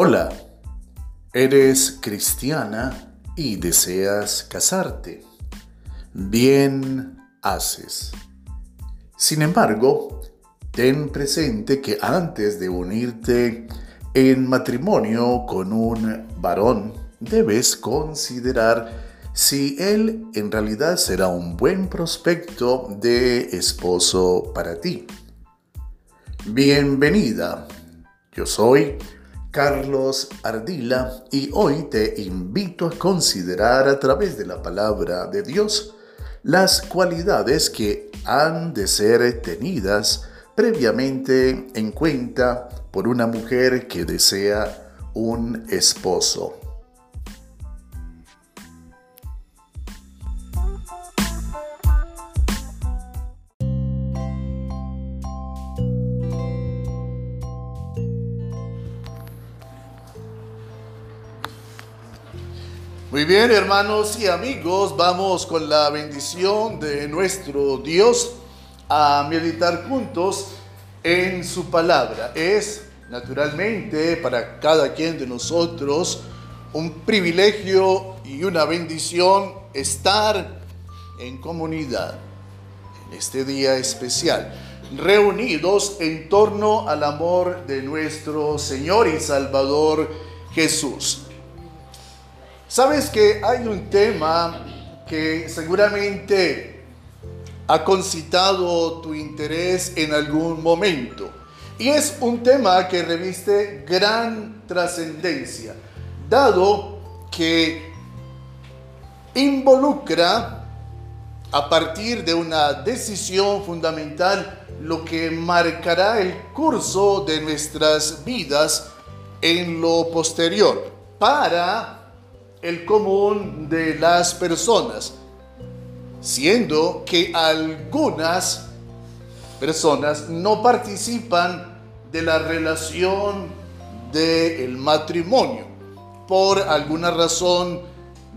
Hola, ¿eres cristiana y deseas casarte? Bien haces. Sin embargo, ten presente que antes de unirte en matrimonio con un varón, debes considerar si él en realidad será un buen prospecto de esposo para ti. Bienvenida. Yo soy Carlos Ardila y hoy te invito a considerar a través de la palabra de Dios las cualidades que han de ser tenidas previamente en cuenta por una mujer que desea un esposo. Muy bien, hermanos y amigos, vamos con la bendición de nuestro Dios a meditar juntos en su palabra. Es naturalmente para cada quien de nosotros un privilegio y una bendición estar en comunidad en este día especial, reunidos en torno al amor de nuestro Señor y Salvador Jesús. Sabes que hay un tema que seguramente ha concitado tu interés en algún momento. Y es un tema que reviste gran trascendencia, dado que involucra a partir de una decisión fundamental lo que marcará el curso de nuestras vidas en lo posterior para el común de las personas, siendo que algunas personas no participan de la relación del matrimonio por alguna razón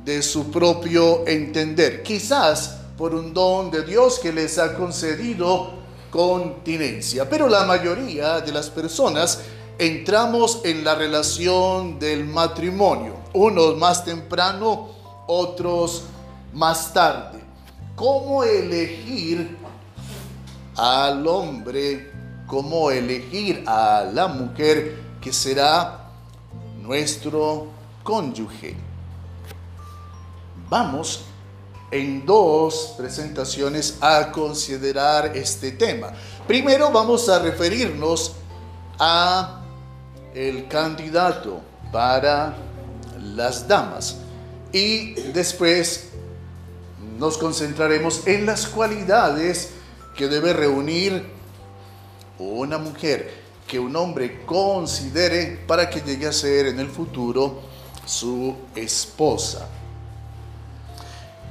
de su propio entender, quizás por un don de Dios que les ha concedido continencia, pero la mayoría de las personas entramos en la relación del matrimonio, unos más temprano, otros más tarde. ¿Cómo elegir al hombre? ¿Cómo elegir a la mujer que será nuestro cónyuge? Vamos en dos presentaciones a considerar este tema. Primero vamos a referirnos a el candidato para las damas. Y después nos concentraremos en las cualidades que debe reunir una mujer que un hombre considere para que llegue a ser en el futuro su esposa.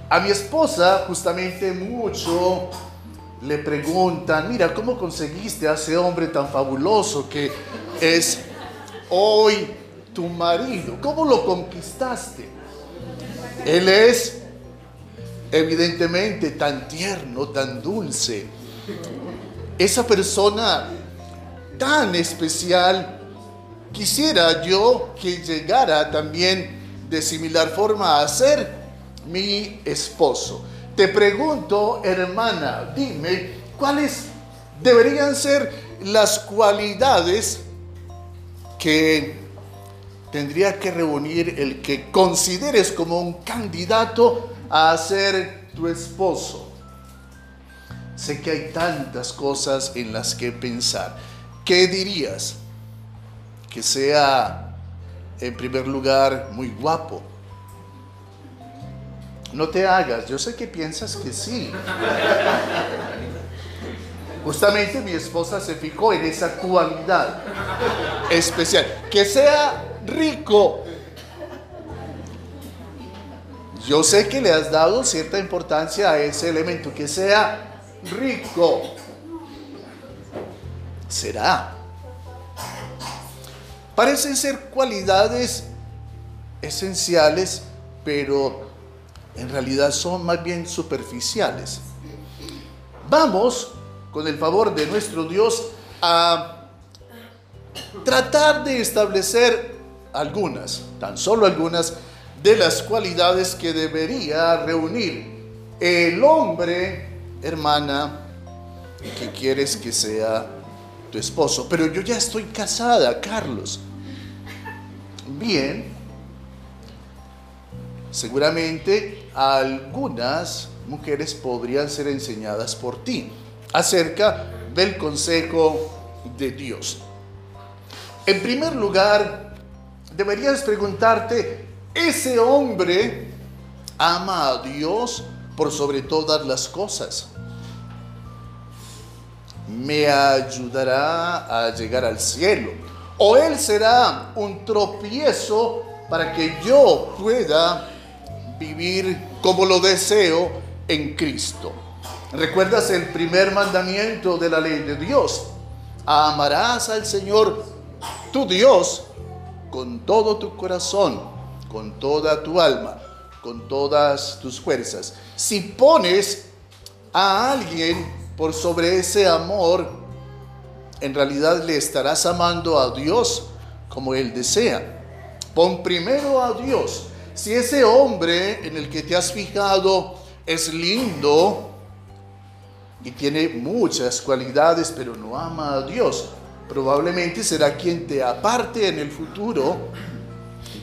A mi esposa justamente mucho le preguntan, mira, ¿cómo conseguiste a ese hombre tan fabuloso que es hoy tu marido? ¿Cómo lo conquistaste? Él es evidentemente tan tierno, tan dulce. Esa persona tan especial, quisiera yo que llegara también de similar forma a ser mi esposo. Te pregunto, hermana, dime, ¿cuáles deberían ser las cualidades que tendría que reunir el que consideres como un candidato a ser tu esposo. Sé que hay tantas cosas en las que pensar. ¿Qué dirías? Que sea, en primer lugar, muy guapo. No te hagas, yo sé que piensas que sí. Justamente mi esposa se fijó en esa cualidad especial. Que sea rico. Yo sé que le has dado cierta importancia a ese elemento. Que sea rico. Será. Parecen ser cualidades esenciales, pero en realidad son más bien superficiales. Vamos con el favor de nuestro Dios, a tratar de establecer algunas, tan solo algunas, de las cualidades que debería reunir el hombre, hermana, que quieres que sea tu esposo. Pero yo ya estoy casada, Carlos. Bien, seguramente algunas mujeres podrían ser enseñadas por ti acerca del consejo de Dios. En primer lugar, deberías preguntarte, ¿ese hombre ama a Dios por sobre todas las cosas? ¿Me ayudará a llegar al cielo? ¿O él será un tropiezo para que yo pueda vivir como lo deseo en Cristo? ¿Recuerdas el primer mandamiento de la ley de Dios? Amarás al Señor tu Dios con todo tu corazón, con toda tu alma, con todas tus fuerzas. Si pones a alguien por sobre ese amor, en realidad le estarás amando a Dios como Él desea. Pon primero a Dios. Si ese hombre en el que te has fijado es lindo, y tiene muchas cualidades, pero no ama a Dios, probablemente será quien te aparte en el futuro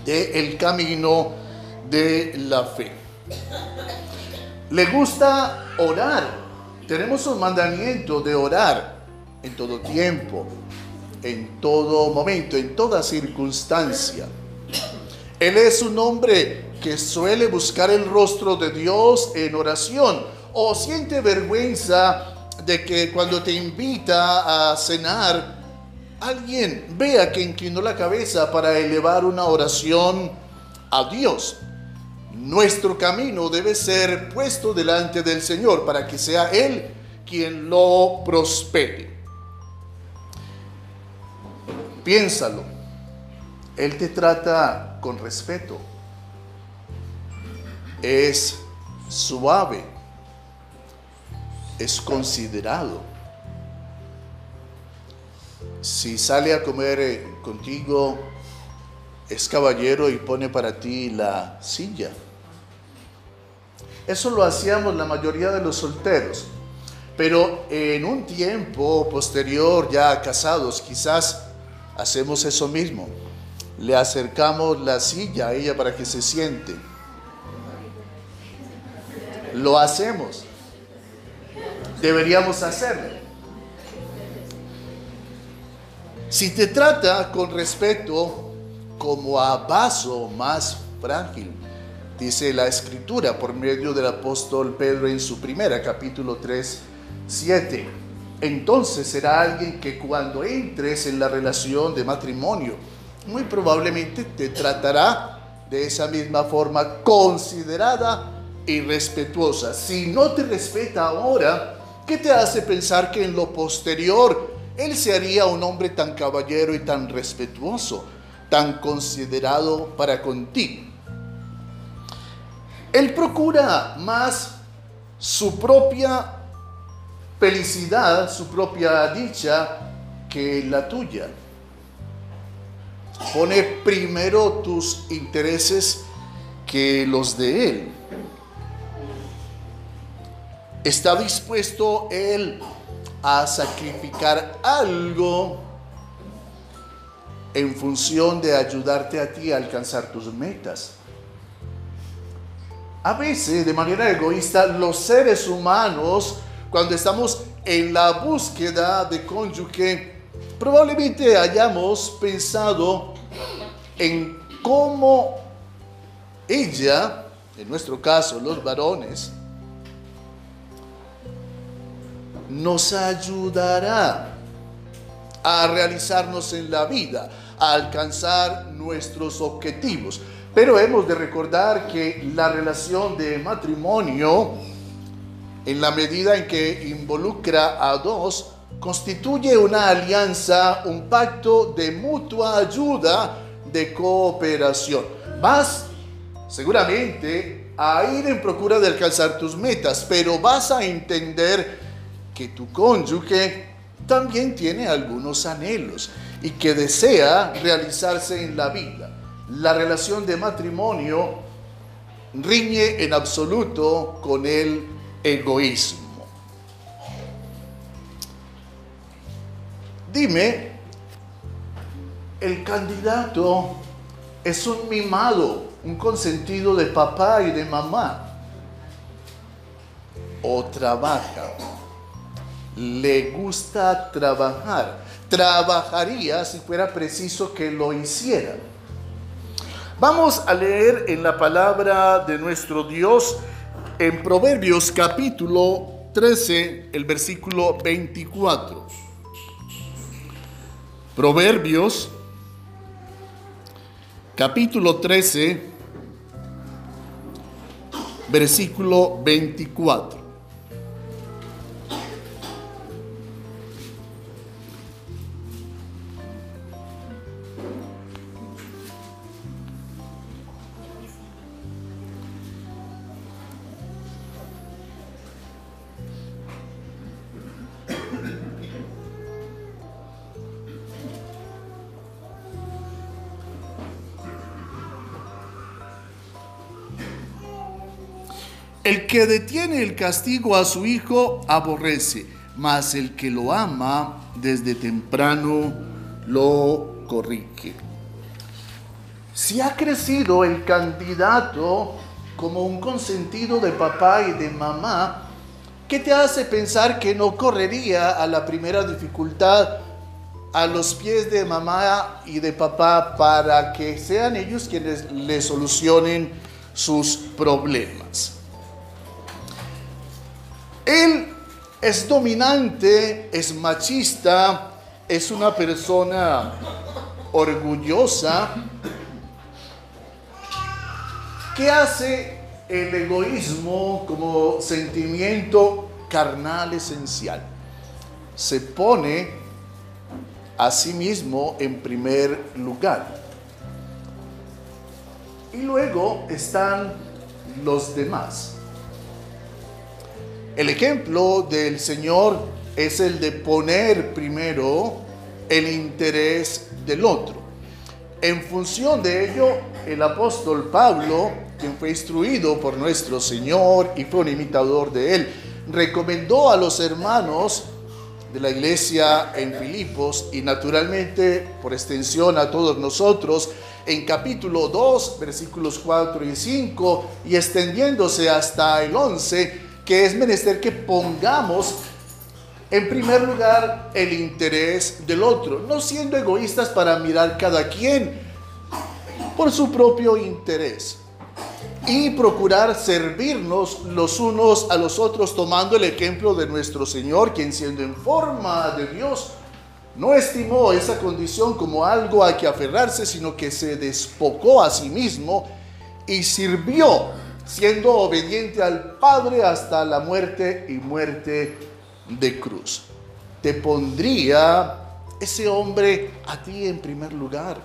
del el camino de la fe. Le gusta orar. Tenemos un mandamiento de orar en todo tiempo, en todo momento, en toda circunstancia. Él es un hombre que suele buscar el rostro de Dios en oración o siente vergüenza de que cuando te invita a cenar, alguien vea que inclinó la cabeza para elevar una oración a Dios. Nuestro camino debe ser puesto delante del Señor para que sea Él quien lo prospere. Piénsalo. Él te trata con respeto. Es suave es considerado. Si sale a comer eh, contigo, es caballero y pone para ti la silla. Eso lo hacíamos la mayoría de los solteros. Pero en un tiempo posterior, ya casados, quizás hacemos eso mismo. Le acercamos la silla a ella para que se siente. Lo hacemos deberíamos hacerlo. Si te trata con respeto como a vaso más frágil, dice la escritura por medio del apóstol Pedro en su primera capítulo 3, 7, entonces será alguien que cuando entres en la relación de matrimonio, muy probablemente te tratará de esa misma forma considerada y respetuosa. Si no te respeta ahora, ¿Qué te hace pensar que en lo posterior él se haría un hombre tan caballero y tan respetuoso, tan considerado para contigo? Él procura más su propia felicidad, su propia dicha, que la tuya. Pone primero tus intereses que los de Él. ¿Está dispuesto Él a sacrificar algo en función de ayudarte a ti a alcanzar tus metas? A veces, de manera egoísta, los seres humanos, cuando estamos en la búsqueda de cónyuge, probablemente hayamos pensado en cómo ella, en nuestro caso los varones, nos ayudará a realizarnos en la vida, a alcanzar nuestros objetivos. Pero hemos de recordar que la relación de matrimonio, en la medida en que involucra a dos, constituye una alianza, un pacto de mutua ayuda, de cooperación. Vas seguramente a ir en procura de alcanzar tus metas, pero vas a entender que tu cónyuge también tiene algunos anhelos y que desea realizarse en la vida. la relación de matrimonio riñe en absoluto con el egoísmo. Dime, el candidato es un mimado, un consentido de papá y de mamá. O trabaja. Le gusta trabajar. Trabajaría si fuera preciso que lo hiciera. Vamos a leer en la palabra de nuestro Dios en Proverbios capítulo 13, el versículo 24. Proverbios capítulo 13, versículo 24. Que detiene el castigo a su hijo aborrece, mas el que lo ama desde temprano lo corrige. Si ha crecido el candidato como un consentido de papá y de mamá, ¿qué te hace pensar que no correría a la primera dificultad a los pies de mamá y de papá para que sean ellos quienes le solucionen sus problemas? Él es dominante, es machista, es una persona orgullosa. ¿Qué hace el egoísmo como sentimiento carnal esencial? Se pone a sí mismo en primer lugar. Y luego están los demás. El ejemplo del Señor es el de poner primero el interés del otro. En función de ello, el apóstol Pablo, quien fue instruido por nuestro Señor y fue un imitador de él, recomendó a los hermanos de la iglesia en Filipos y naturalmente por extensión a todos nosotros en capítulo 2 versículos 4 y 5 y extendiéndose hasta el 11 que es menester que pongamos en primer lugar el interés del otro, no siendo egoístas para mirar cada quien por su propio interés y procurar servirnos los unos a los otros tomando el ejemplo de nuestro Señor, quien siendo en forma de Dios, no estimó esa condición como algo a que aferrarse, sino que se despocó a sí mismo y sirvió siendo obediente al Padre hasta la muerte y muerte de cruz. Te pondría ese hombre a ti en primer lugar.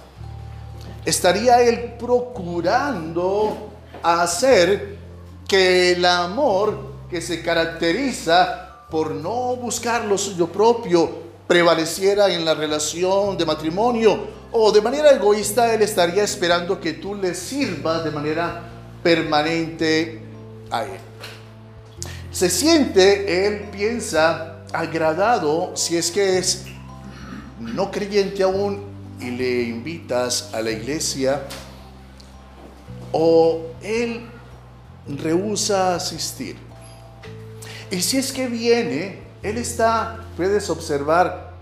Estaría él procurando hacer que el amor que se caracteriza por no buscar lo suyo propio prevaleciera en la relación de matrimonio o de manera egoísta él estaría esperando que tú le sirvas de manera permanente a Él. Se siente, Él piensa, agradado si es que es no creyente aún y le invitas a la iglesia o Él rehúsa asistir. Y si es que viene, Él está, puedes observar,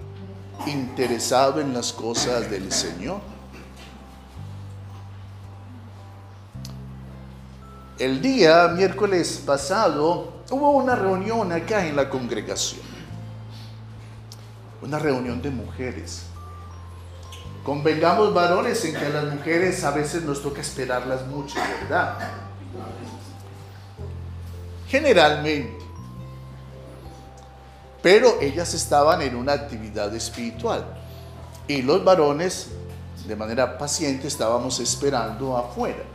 interesado en las cosas del Señor. El día miércoles pasado hubo una reunión acá en la congregación. Una reunión de mujeres. Convengamos varones en que a las mujeres a veces nos toca esperarlas mucho, ¿verdad? Generalmente. Pero ellas estaban en una actividad espiritual. Y los varones, de manera paciente, estábamos esperando afuera.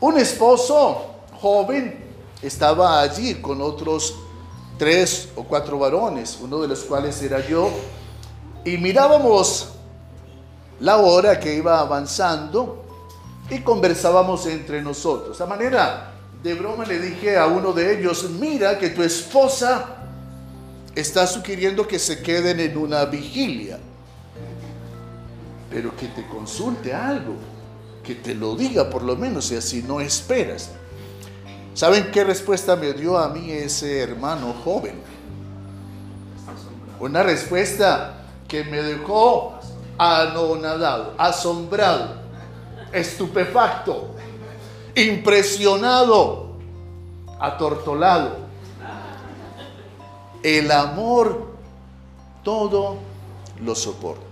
Un esposo joven estaba allí con otros tres o cuatro varones, uno de los cuales era yo, y mirábamos la hora que iba avanzando y conversábamos entre nosotros. A manera de broma le dije a uno de ellos, mira que tu esposa está sugiriendo que se queden en una vigilia, pero que te consulte algo, que te lo diga por lo menos y así no esperas. ¿Saben qué respuesta me dio a mí ese hermano joven? Una respuesta que me dejó anonadado, asombrado, estupefacto, impresionado, atortolado. El amor todo lo soporta.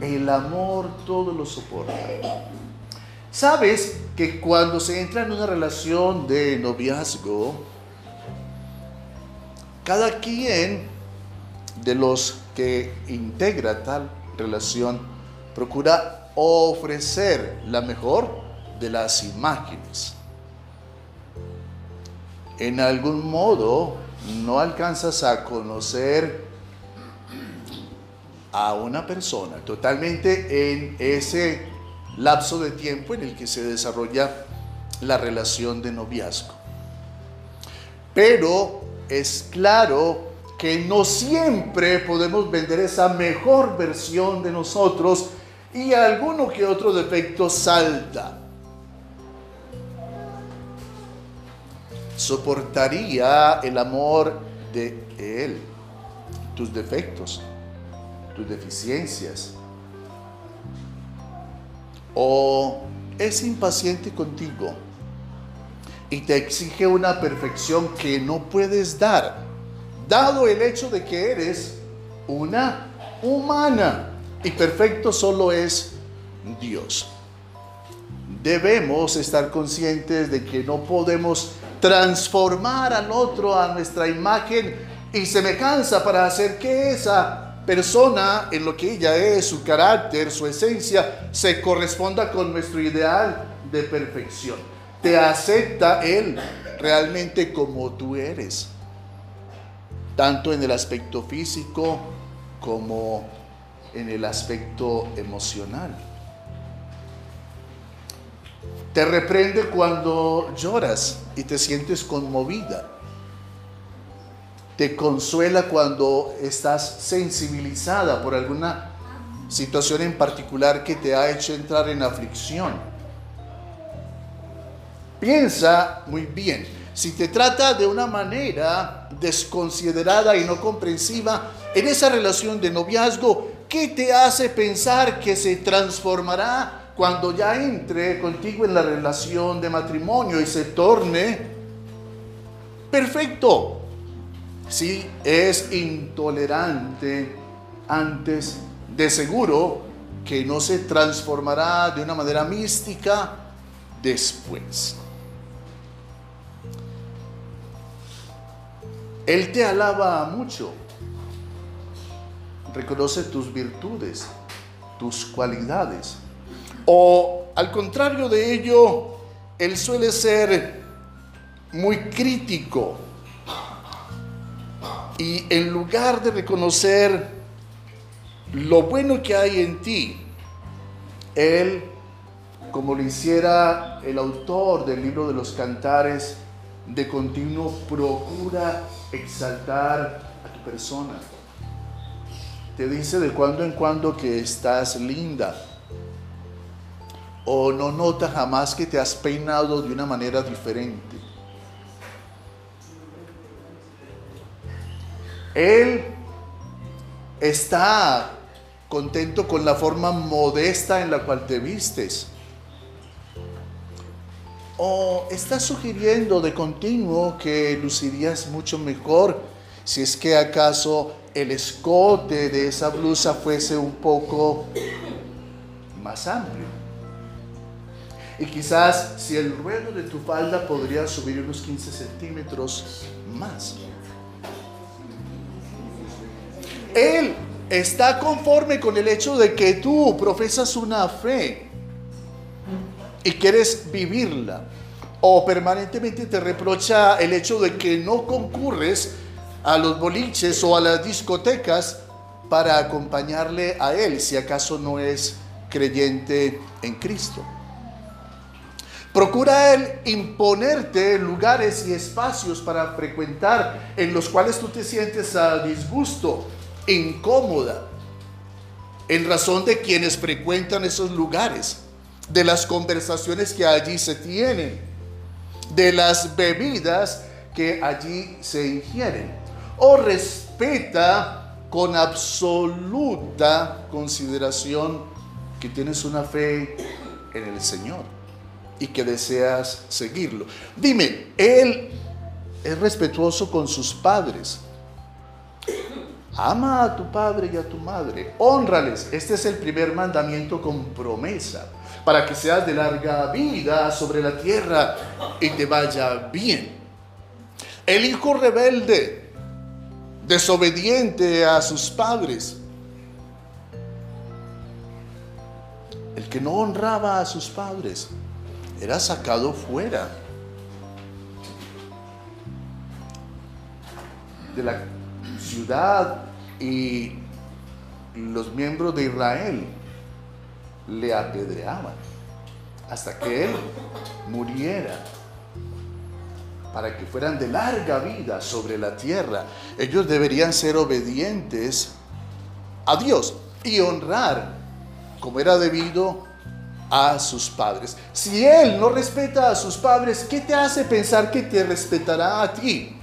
El amor todo lo soporta. ¿Sabes que cuando se entra en una relación de noviazgo, cada quien de los que integra tal relación procura ofrecer la mejor de las imágenes. En algún modo no alcanzas a conocer a una persona totalmente en ese lapso de tiempo en el que se desarrolla la relación de noviazgo. Pero es claro que no siempre podemos vender esa mejor versión de nosotros y alguno que otro defecto salta. Soportaría el amor de Él, tus defectos, tus deficiencias. O es impaciente contigo y te exige una perfección que no puedes dar, dado el hecho de que eres una humana y perfecto solo es Dios. Debemos estar conscientes de que no podemos transformar al otro a nuestra imagen y semejanza para hacer que esa persona en lo que ella es, su carácter, su esencia, se corresponda con nuestro ideal de perfección te acepta Él realmente como tú eres, tanto en el aspecto físico como en el aspecto emocional. Te reprende cuando lloras y te sientes conmovida. Te consuela cuando estás sensibilizada por alguna situación en particular que te ha hecho entrar en aflicción Piensa muy bien. Si te trata de una manera desconsiderada y no comprensiva en esa relación de noviazgo, ¿qué te hace pensar que se transformará cuando ya entre contigo en la relación de matrimonio y se torne perfecto? Si es intolerante antes, de seguro que no se transformará de una manera mística después. Él te alaba mucho. Reconoce tus virtudes, tus cualidades. O al contrario de ello, Él suele ser muy crítico. Y en lugar de reconocer lo bueno que hay en ti, Él, como lo hiciera el autor del libro de los cantares, de continuo procura exaltar a tu persona. Te dice de cuando en cuando que estás linda. O no nota jamás que te has peinado de una manera diferente. Él está contento con la forma modesta en la cual te vistes. ¿O estás sugiriendo de continuo que lucirías mucho mejor si es que acaso el escote de esa blusa fuese un poco más amplio? Y quizás si el ruedo de tu falda podría subir unos 15 centímetros más. Él está conforme con el hecho de que tú profesas una fe y quieres vivirla, o permanentemente te reprocha el hecho de que no concurres a los boliches o a las discotecas para acompañarle a él, si acaso no es creyente en Cristo. Procura Él imponerte lugares y espacios para frecuentar en los cuales tú te sientes a disgusto, incómoda, en razón de quienes frecuentan esos lugares, de las conversaciones que allí se tienen, de las bebidas que allí se ingieren. O respeta con absoluta consideración que tienes una fe en el Señor y que deseas seguirlo. Dime, Él es respetuoso con sus padres. Ama a tu padre y a tu madre. Honrales. Este es el primer mandamiento con promesa. Para que seas de larga vida sobre la tierra y te vaya bien. El hijo rebelde, desobediente a sus padres. El que no honraba a sus padres era sacado fuera de la ciudad y los miembros de Israel le apedreaban hasta que él muriera para que fueran de larga vida sobre la tierra. Ellos deberían ser obedientes a Dios y honrar como era debido a sus padres. Si él no respeta a sus padres, ¿qué te hace pensar que te respetará a ti?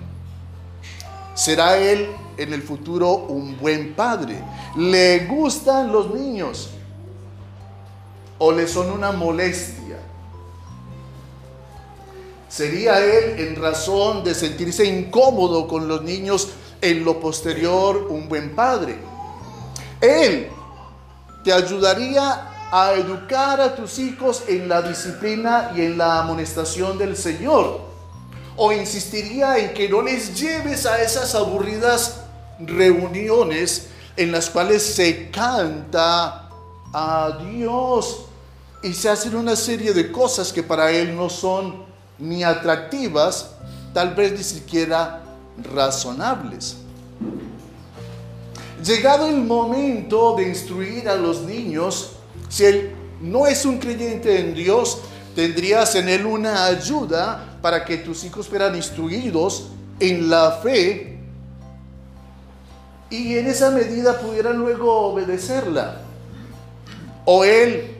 ¿Será él en el futuro un buen padre? ¿Le gustan los niños? ¿O le son una molestia? ¿Sería él en razón de sentirse incómodo con los niños en lo posterior un buen padre? Él te ayudaría a educar a tus hijos en la disciplina y en la amonestación del Señor. O insistiría en que no les lleves a esas aburridas reuniones en las cuales se canta a Dios y se hacen una serie de cosas que para Él no son ni atractivas, tal vez ni siquiera razonables. Llegado el momento de instruir a los niños, si él no es un creyente en Dios, tendrías en él una ayuda para que tus hijos fueran instruidos en la fe y en esa medida pudieran luego obedecerla. O él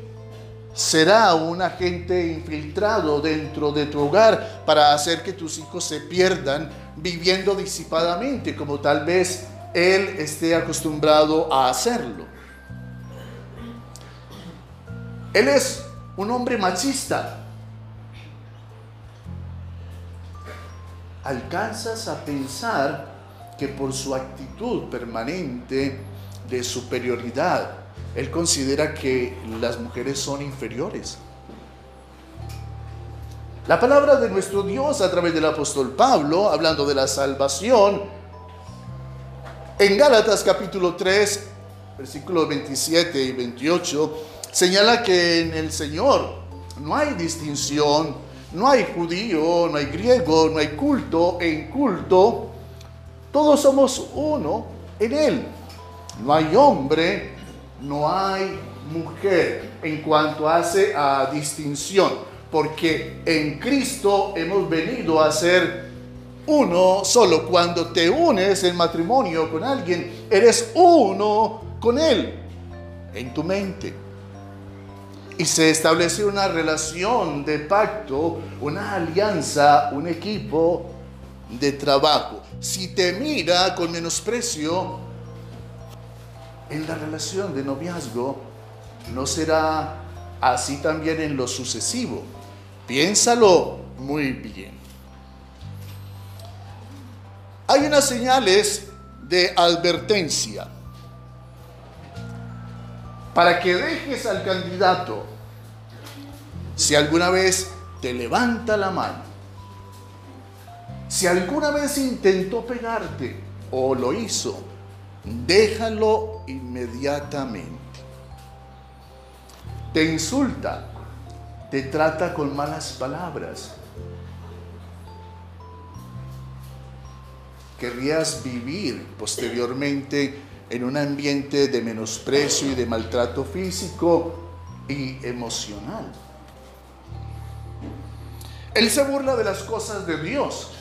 será un agente infiltrado dentro de tu hogar para hacer que tus hijos se pierdan viviendo disipadamente, como tal vez él esté acostumbrado a hacerlo. Él es un hombre machista. Alcanzas a pensar que por su actitud permanente de superioridad, él considera que las mujeres son inferiores. La palabra de nuestro Dios a través del apóstol Pablo, hablando de la salvación, en Gálatas capítulo 3, versículos 27 y 28, señala que en el Señor no hay distinción, no hay judío, no hay griego, no hay culto en culto, todos somos uno en Él. No hay hombre, no hay mujer en cuanto hace a distinción, porque en Cristo hemos venido a ser uno solo. Cuando te unes en matrimonio con alguien, eres uno con Él en tu mente y se establece una relación de pacto, una alianza, un equipo de trabajo. Si te mira con menosprecio en la relación de noviazgo, no será así también en lo sucesivo. Piénsalo muy bien. Hay unas señales de advertencia para que dejes al candidato, si alguna vez te levanta la mano, si alguna vez intentó pegarte o lo hizo, déjalo inmediatamente. Te insulta, te trata con malas palabras. querrías vivir posteriormente en un ambiente de menosprecio y de maltrato físico y emocional. Él se burla de las cosas de Dios.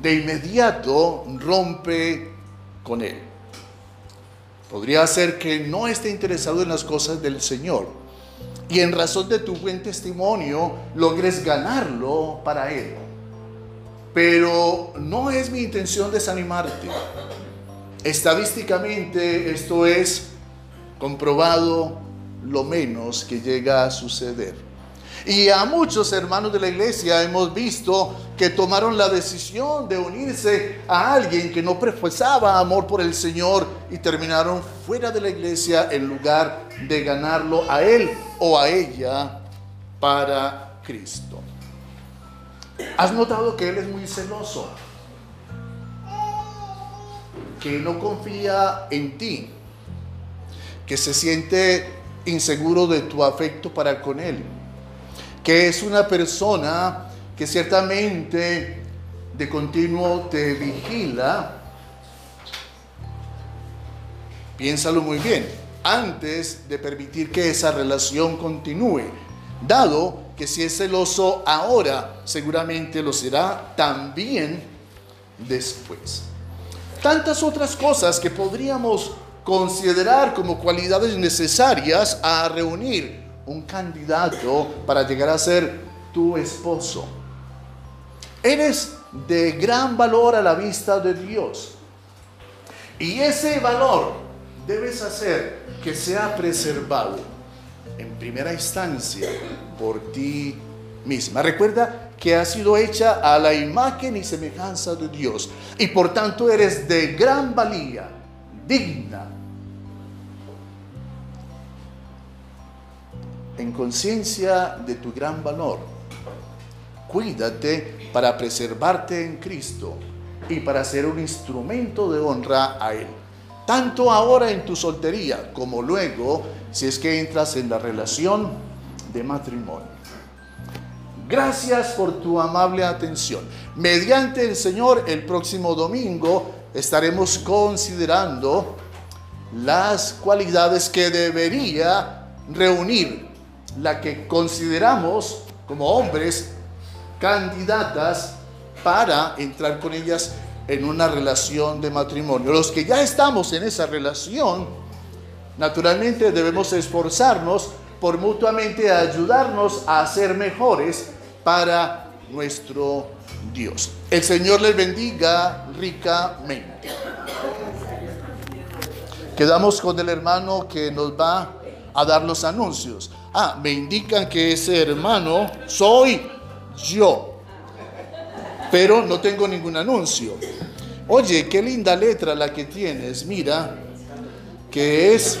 De inmediato rompe con Él. Podría ser que no esté interesado en las cosas del Señor y en razón de tu buen testimonio logres ganarlo para Él. Pero no es mi intención desanimarte. Estadísticamente esto es comprobado lo menos que llega a suceder. Y a muchos hermanos de la iglesia hemos visto que tomaron la decisión de unirse a alguien que no profesaba amor por el Señor y terminaron fuera de la iglesia en lugar de ganarlo a él o a ella para Cristo. ¿Has notado que Él es muy celoso? Que no confía en ti, que se siente inseguro de tu afecto para con Él, que es una persona que ciertamente de continuo te vigila. Piénsalo muy bien, antes de permitir que esa relación continúe, dado que si es celoso ahora, seguramente lo será también después. Tantas otras cosas que podríamos considerar como cualidades necesarias a reunir un candidato para llegar a ser tu esposo. Eres de gran valor a la vista de Dios. Y ese valor debes hacer que sea preservado en primera instancia por ti misma. Recuerda que has sido hecha a la imagen y semejanza de Dios y por tanto eres de gran valía, digna. En conciencia de tu gran valor, cuídate para preservarte en Cristo y para ser un instrumento de honra a Él. Tanto ahora en tu soltería como luego si es que entras en la relación de matrimonio. Gracias por tu amable atención. Mediante el Señor, el próximo domingo estaremos considerando las cualidades que debería reunir la que consideramos como hombres candidatas para entrar con ellas en una relación de matrimonio. Los que ya estamos en esa relación, naturalmente debemos esforzarnos por mutuamente ayudarnos a ser mejores para nuestro Dios. El Señor les bendiga ricamente. Quedamos con el hermano que nos va a dar los anuncios. Ah, me indican que ese hermano soy yo, pero no tengo ningún anuncio. Oye, qué linda letra la que tienes, mira, que es